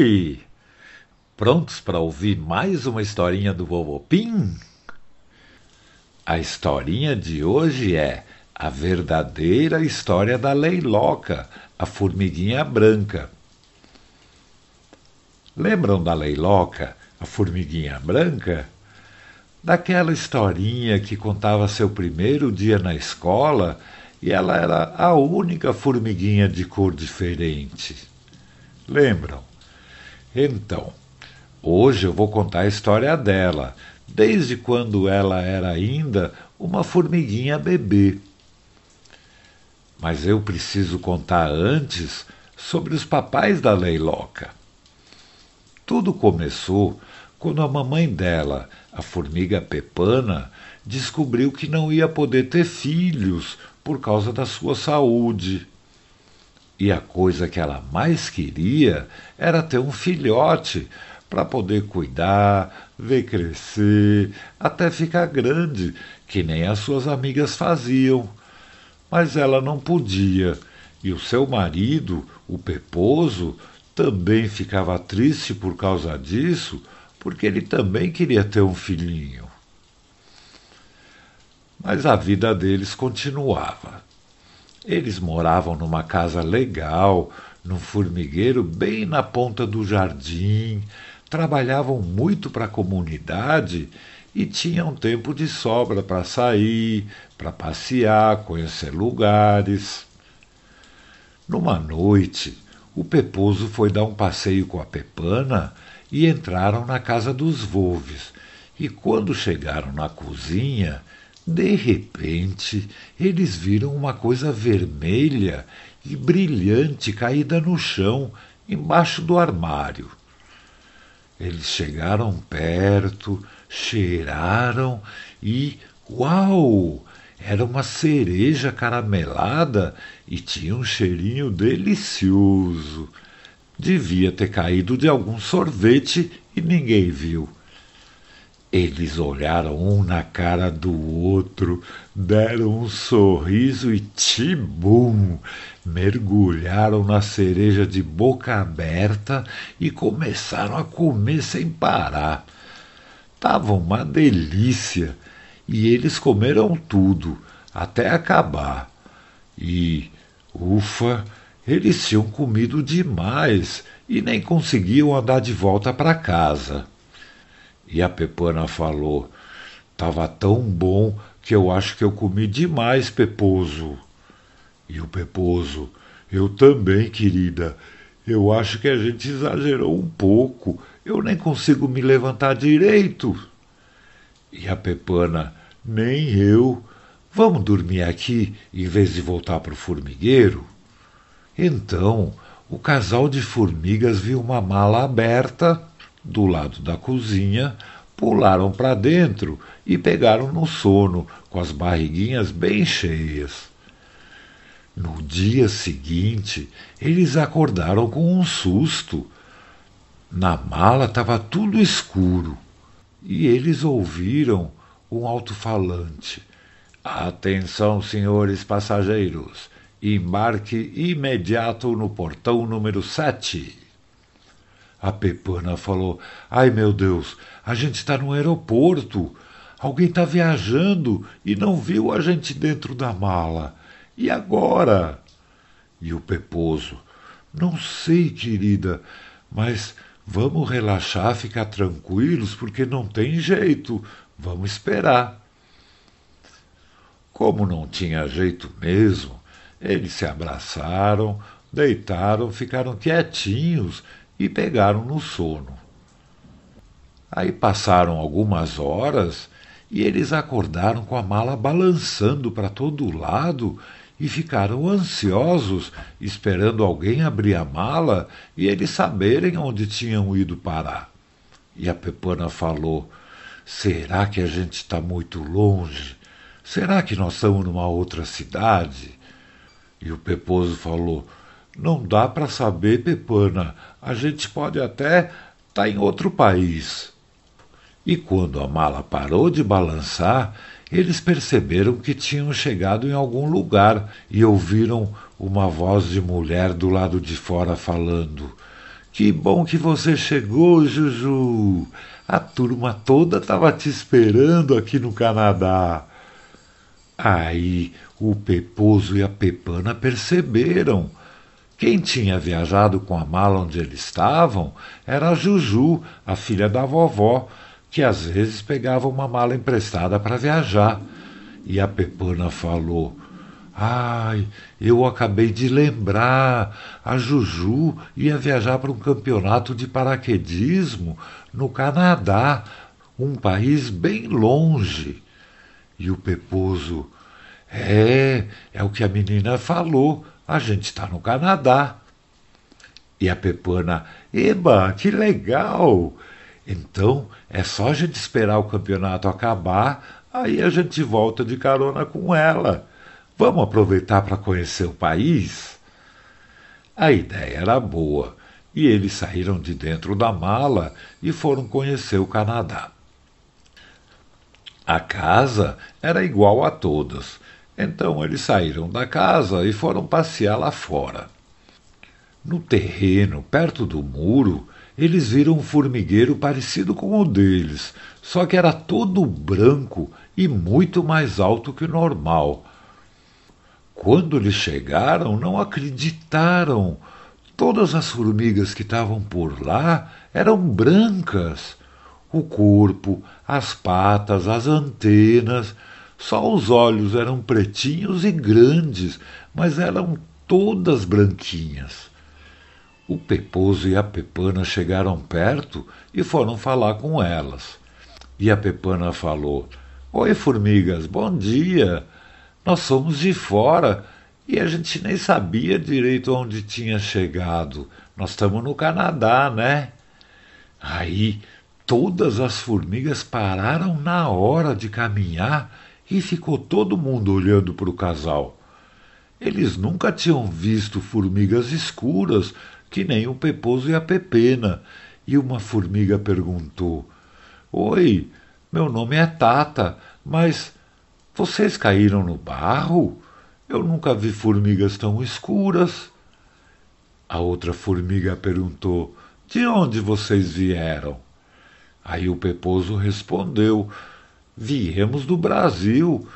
Oi! Prontos para ouvir mais uma historinha do Vovô Pim? A historinha de hoje é a verdadeira história da Leiloca, a formiguinha branca. Lembram da Leiloca, a formiguinha branca? Daquela historinha que contava seu primeiro dia na escola e ela era a única formiguinha de cor diferente. Lembram? Então, hoje eu vou contar a história dela, desde quando ela era ainda uma formiguinha bebê. Mas eu preciso contar antes sobre os papais da Leiloca. Tudo começou quando a mamãe dela, a formiga Pepana, descobriu que não ia poder ter filhos por causa da sua saúde. E a coisa que ela mais queria era ter um filhote para poder cuidar, ver crescer, até ficar grande, que nem as suas amigas faziam. Mas ela não podia, e o seu marido, o Peposo, também ficava triste por causa disso, porque ele também queria ter um filhinho. Mas a vida deles continuava. Eles moravam numa casa legal, num formigueiro bem na ponta do jardim, trabalhavam muito para a comunidade e tinham tempo de sobra para sair, para passear, conhecer lugares. Numa noite, o Peposo foi dar um passeio com a Pepana e entraram na casa dos Volves. E quando chegaram na cozinha, de repente, eles viram uma coisa vermelha e brilhante caída no chão, embaixo do armário. Eles chegaram perto, cheiraram e, uau! Era uma cereja caramelada e tinha um cheirinho delicioso. Devia ter caído de algum sorvete e ninguém viu. Eles olharam um na cara do outro, deram um sorriso e tibum! Mergulharam na cereja de boca aberta e começaram a comer sem parar. Tava uma delícia e eles comeram tudo, até acabar. E, ufa, eles tinham comido demais e nem conseguiam andar de volta para casa. E a Pepana falou: Tava tão bom que eu acho que eu comi demais, Peposo. E o Peposo: Eu também, querida. Eu acho que a gente exagerou um pouco. Eu nem consigo me levantar direito. E a Pepana: Nem eu. Vamos dormir aqui em vez de voltar para o formigueiro? Então, o casal de formigas viu uma mala aberta do lado da cozinha, pularam para dentro e pegaram no sono, com as barriguinhas bem cheias. No dia seguinte, eles acordaram com um susto. Na mala estava tudo escuro e eles ouviram um alto-falante. Atenção, senhores passageiros, embarque imediato no portão número sete. A Pepana falou: Ai meu Deus, a gente está no aeroporto. Alguém está viajando e não viu a gente dentro da mala. E agora? E o Peposo: Não sei, querida, mas vamos relaxar, ficar tranquilos, porque não tem jeito. Vamos esperar. Como não tinha jeito mesmo, eles se abraçaram, deitaram, ficaram quietinhos e pegaram no sono. Aí passaram algumas horas e eles acordaram com a mala balançando para todo lado e ficaram ansiosos, esperando alguém abrir a mala e eles saberem onde tinham ido parar. E a Pepana falou: Será que a gente está muito longe? Será que nós estamos numa outra cidade? E o Peposo falou: não dá para saber, Pepana. A gente pode até estar tá em outro país. E quando a mala parou de balançar, eles perceberam que tinham chegado em algum lugar e ouviram uma voz de mulher do lado de fora falando: Que bom que você chegou, Juju. A turma toda estava te esperando aqui no Canadá. Aí o Peposo e a Pepana perceberam. Quem tinha viajado com a mala onde eles estavam era a Juju, a filha da vovó, que às vezes pegava uma mala emprestada para viajar. E a Pepana falou: Ai, eu acabei de lembrar. A Juju ia viajar para um campeonato de paraquedismo no Canadá, um país bem longe. E o Peposo, é, é o que a menina falou. A gente está no Canadá. E a Pepana, eba, que legal! Então é só a gente esperar o campeonato acabar, aí a gente volta de carona com ela. Vamos aproveitar para conhecer o país? A ideia era boa e eles saíram de dentro da mala e foram conhecer o Canadá. A casa era igual a todas, então eles saíram da casa e foram passear lá fora. No terreno, perto do muro, eles viram um formigueiro parecido com o deles, só que era todo branco e muito mais alto que o normal quando eles chegaram, não acreditaram. Todas as formigas que estavam por lá eram brancas. O corpo, as patas, as antenas, só os olhos eram pretinhos e grandes, mas eram todas branquinhas. O Peposo e a Pepana chegaram perto e foram falar com elas. E a Pepana falou: Oi, formigas, bom dia. Nós somos de fora e a gente nem sabia direito onde tinha chegado. Nós estamos no Canadá, né? Aí todas as formigas pararam na hora de caminhar e ficou todo mundo olhando para o casal. Eles nunca tinham visto formigas escuras, que nem o Peposo e a Pepena. E uma formiga perguntou: Oi, meu nome é Tata, mas vocês caíram no barro? Eu nunca vi formigas tão escuras. A outra formiga perguntou: De onde vocês vieram? Aí o Peposo respondeu: Viemos do Brasil.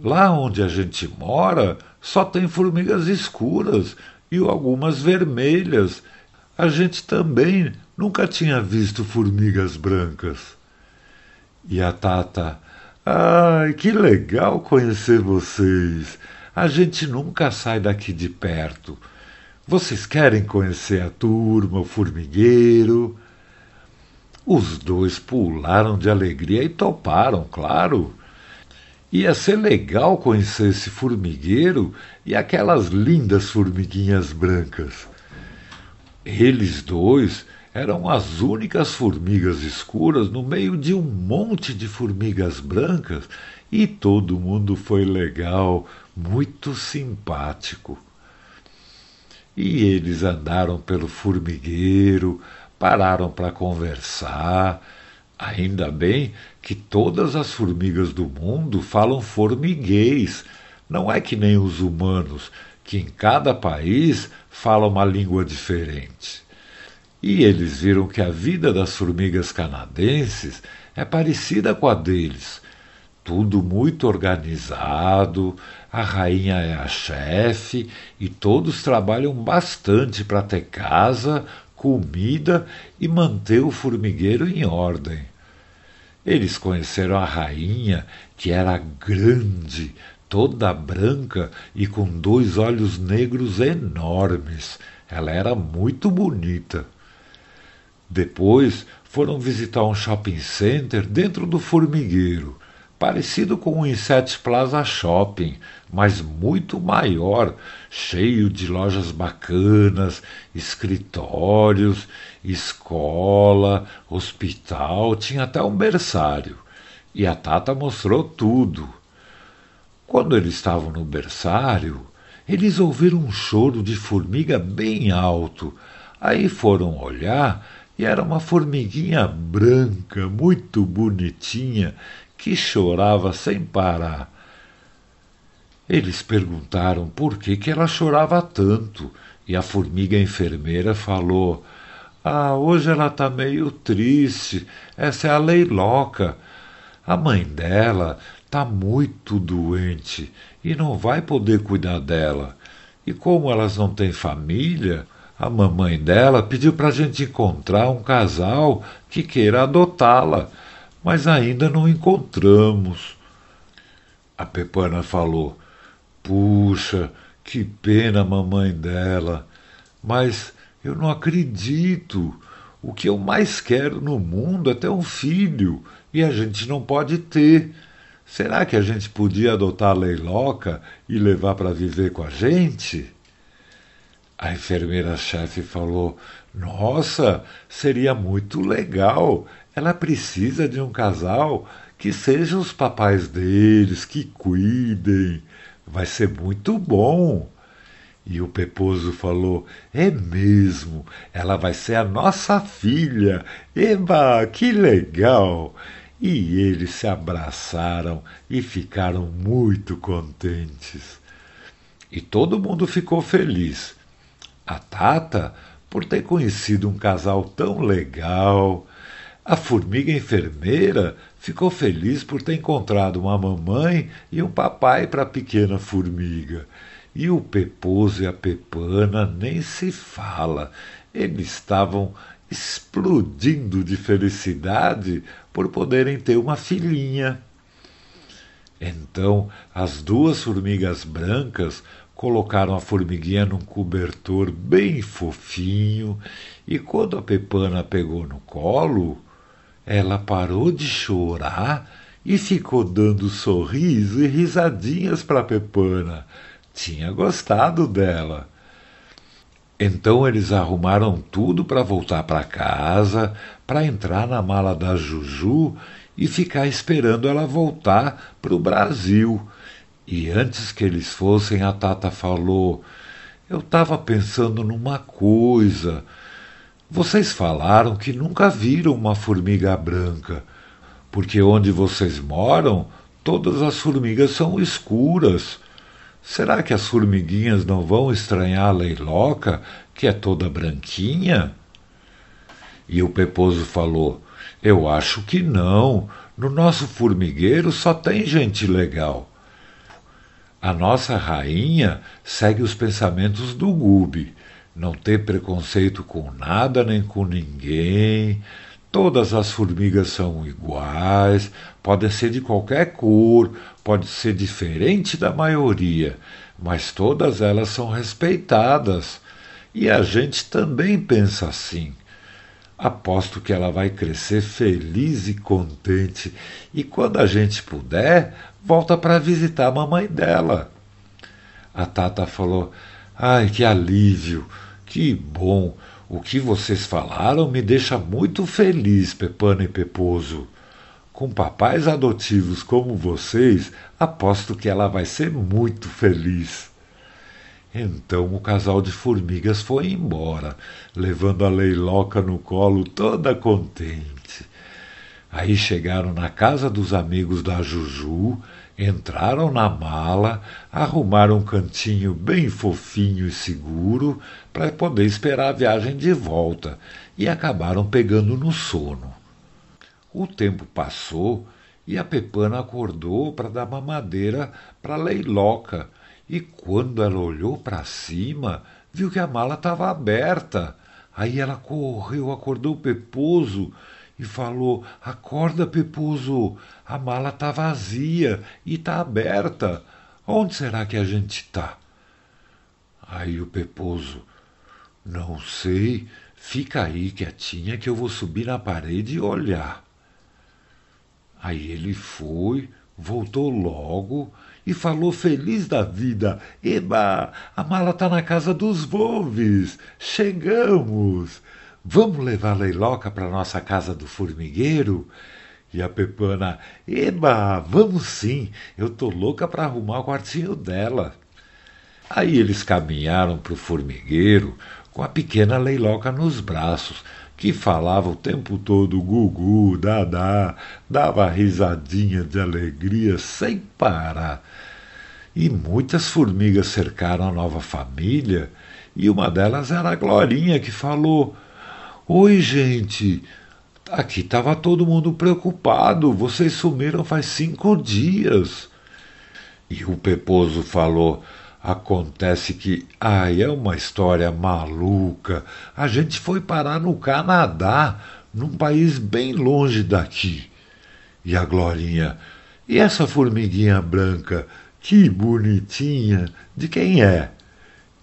Lá onde a gente mora só tem formigas escuras e algumas vermelhas. A gente também nunca tinha visto formigas brancas. E a Tata Ai, que legal conhecer vocês. A gente nunca sai daqui de perto. Vocês querem conhecer a turma, o formigueiro? Os dois pularam de alegria e toparam, claro. Ia ser legal conhecer esse formigueiro e aquelas lindas formiguinhas brancas. Eles dois eram as únicas formigas escuras no meio de um monte de formigas brancas e todo mundo foi legal, muito simpático. E eles andaram pelo formigueiro, pararam para conversar. Ainda bem que todas as formigas do mundo falam formiguês. Não é que nem os humanos, que em cada país falam uma língua diferente. E eles viram que a vida das formigas canadenses é parecida com a deles. Tudo muito organizado, a rainha é a chefe e todos trabalham bastante para ter casa, comida e manter o formigueiro em ordem. Eles conheceram a rainha, que era grande, toda branca e com dois olhos negros enormes. Ela era muito bonita. Depois foram visitar um shopping center dentro do formigueiro, parecido com o Inset Plaza Shopping, mas muito maior, cheio de lojas bacanas, escritórios, escola, hospital, tinha até um berçário. E a Tata mostrou tudo. Quando eles estavam no berçário, eles ouviram um choro de formiga bem alto. Aí foram olhar e era uma formiguinha branca, muito bonitinha, que chorava sem parar. Eles perguntaram por que, que ela chorava tanto, e a formiga enfermeira falou: Ah, hoje ela está meio triste. Essa é a Leiloca. A mãe dela está muito doente e não vai poder cuidar dela. E como elas não têm família, a mamãe dela pediu para a gente encontrar um casal que queira adotá-la, mas ainda não encontramos. A Pepana falou: Puxa, que pena, mamãe dela. Mas eu não acredito. O que eu mais quero no mundo é ter um filho e a gente não pode ter. Será que a gente podia adotar a Leiloca e levar para viver com a gente? A enfermeira-chefe falou: Nossa, seria muito legal. Ela precisa de um casal que sejam os papais deles, que cuidem. Vai ser muito bom. E o Peposo falou: É mesmo, ela vai ser a nossa filha. Eba, que legal! E eles se abraçaram e ficaram muito contentes. E todo mundo ficou feliz. A Tata, por ter conhecido um casal tão legal. A formiga enfermeira ficou feliz por ter encontrado uma mamãe e um papai para a pequena formiga. E o Peposo e a Pepana nem se fala. Eles estavam explodindo de felicidade por poderem ter uma filhinha. Então as duas formigas brancas colocaram a formiguinha num cobertor bem fofinho e quando a Pepana pegou no colo, ela parou de chorar e ficou dando sorriso e risadinhas para Pepana tinha gostado dela. Então eles arrumaram tudo para voltar para casa, para entrar na mala da Juju e ficar esperando ela voltar para o Brasil. E antes que eles fossem, a Tata falou: Eu estava pensando numa coisa. Vocês falaram que nunca viram uma formiga branca, porque onde vocês moram, todas as formigas são escuras. Será que as formiguinhas não vão estranhar a leiloca, que é toda branquinha? E o Peposo falou: Eu acho que não. No nosso formigueiro só tem gente legal. A nossa rainha segue os pensamentos do Gube. Não ter preconceito com nada nem com ninguém, Todas as formigas são iguais, podem ser de qualquer cor, pode ser diferente da maioria, mas todas elas são respeitadas. E a gente também pensa assim. Aposto que ela vai crescer feliz e contente, e quando a gente puder, volta para visitar a mamãe dela. A Tata falou: Ai, que alívio, que bom. O que vocês falaram me deixa muito feliz, Pepana e Peposo. Com papais adotivos como vocês, aposto que ela vai ser muito feliz. Então o casal de formigas foi embora, levando a leiloca no colo toda contente. Aí chegaram na casa dos amigos da Juju Entraram na mala, arrumaram um cantinho bem fofinho e seguro para poder esperar a viagem de volta e acabaram pegando no sono. O tempo passou e a Pepana acordou para dar mamadeira para Leiloca e quando ela olhou para cima, viu que a mala estava aberta. Aí ela correu, acordou o Peposo e falou: Acorda, Pepuzo, a mala está vazia e está aberta. Onde será que a gente está? Aí o Peposo: Não sei, fica aí quietinha que eu vou subir na parede e olhar. Aí ele foi, voltou logo e falou feliz da vida: Eba, a mala está na casa dos Volves, chegamos. Vamos levar a Leiloca para nossa casa do formigueiro? E a Pepana, eba, vamos sim, eu tô louca para arrumar o quartinho dela. Aí eles caminharam para o formigueiro com a pequena Leiloca nos braços, que falava o tempo todo gugu, dadá, dava risadinha de alegria sem parar. E muitas formigas cercaram a nova família, e uma delas era a Glorinha, que falou: Oi, gente. Aqui estava todo mundo preocupado. Vocês sumiram faz cinco dias. E o Peposo falou: Acontece que, ai, é uma história maluca. A gente foi parar no Canadá, num país bem longe daqui. E a Glorinha: E essa formiguinha branca? Que bonitinha! De quem é?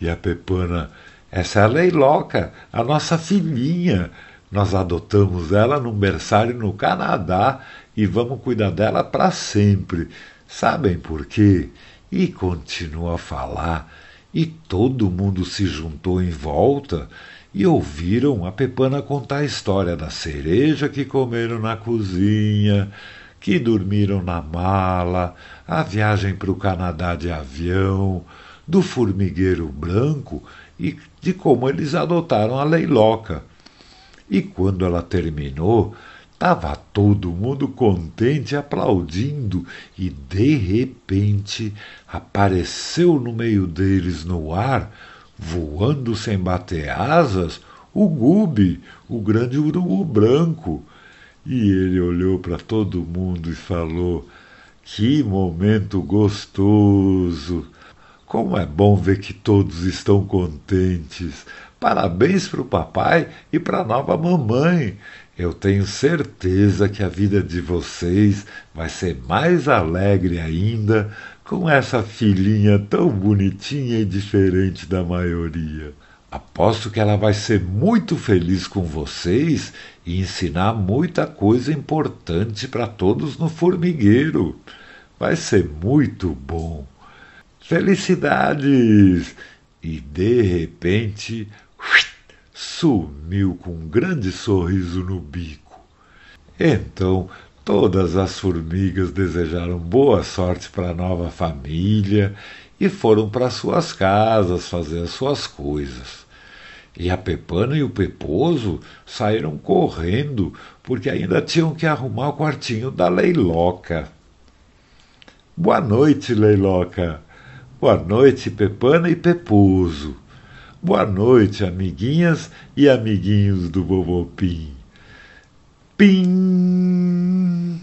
E a Pepana: Essa é a Leiloca, a nossa filhinha. Nós adotamos ela num berçário no Canadá e vamos cuidar dela para sempre. Sabem por quê? E continua a falar, e todo mundo se juntou em volta e ouviram a Pepana contar a história da cereja que comeram na cozinha, que dormiram na mala, a viagem para o Canadá de avião, do formigueiro branco e de como eles adotaram a leiloca. E quando ela terminou, estava todo mundo contente, aplaudindo, e de repente apareceu no meio deles no ar, voando sem bater asas, o Gube, o grande urubu branco. E ele olhou para todo mundo e falou: Que momento gostoso! Como é bom ver que todos estão contentes. Parabéns para o papai e para a nova mamãe. Eu tenho certeza que a vida de vocês vai ser mais alegre ainda com essa filhinha tão bonitinha e diferente da maioria. Aposto que ela vai ser muito feliz com vocês e ensinar muita coisa importante para todos no formigueiro. Vai ser muito bom. Felicidades! E de repente sumiu com um grande sorriso no bico. Então todas as formigas desejaram boa sorte para a nova família e foram para suas casas fazer as suas coisas. E a Pepana e o Peposo saíram correndo porque ainda tinham que arrumar o quartinho da Leiloca. Boa noite, Leiloca. Boa noite, Pepana e Peposo. Boa noite, amiguinhas e amiguinhos do Bobopim. Pim!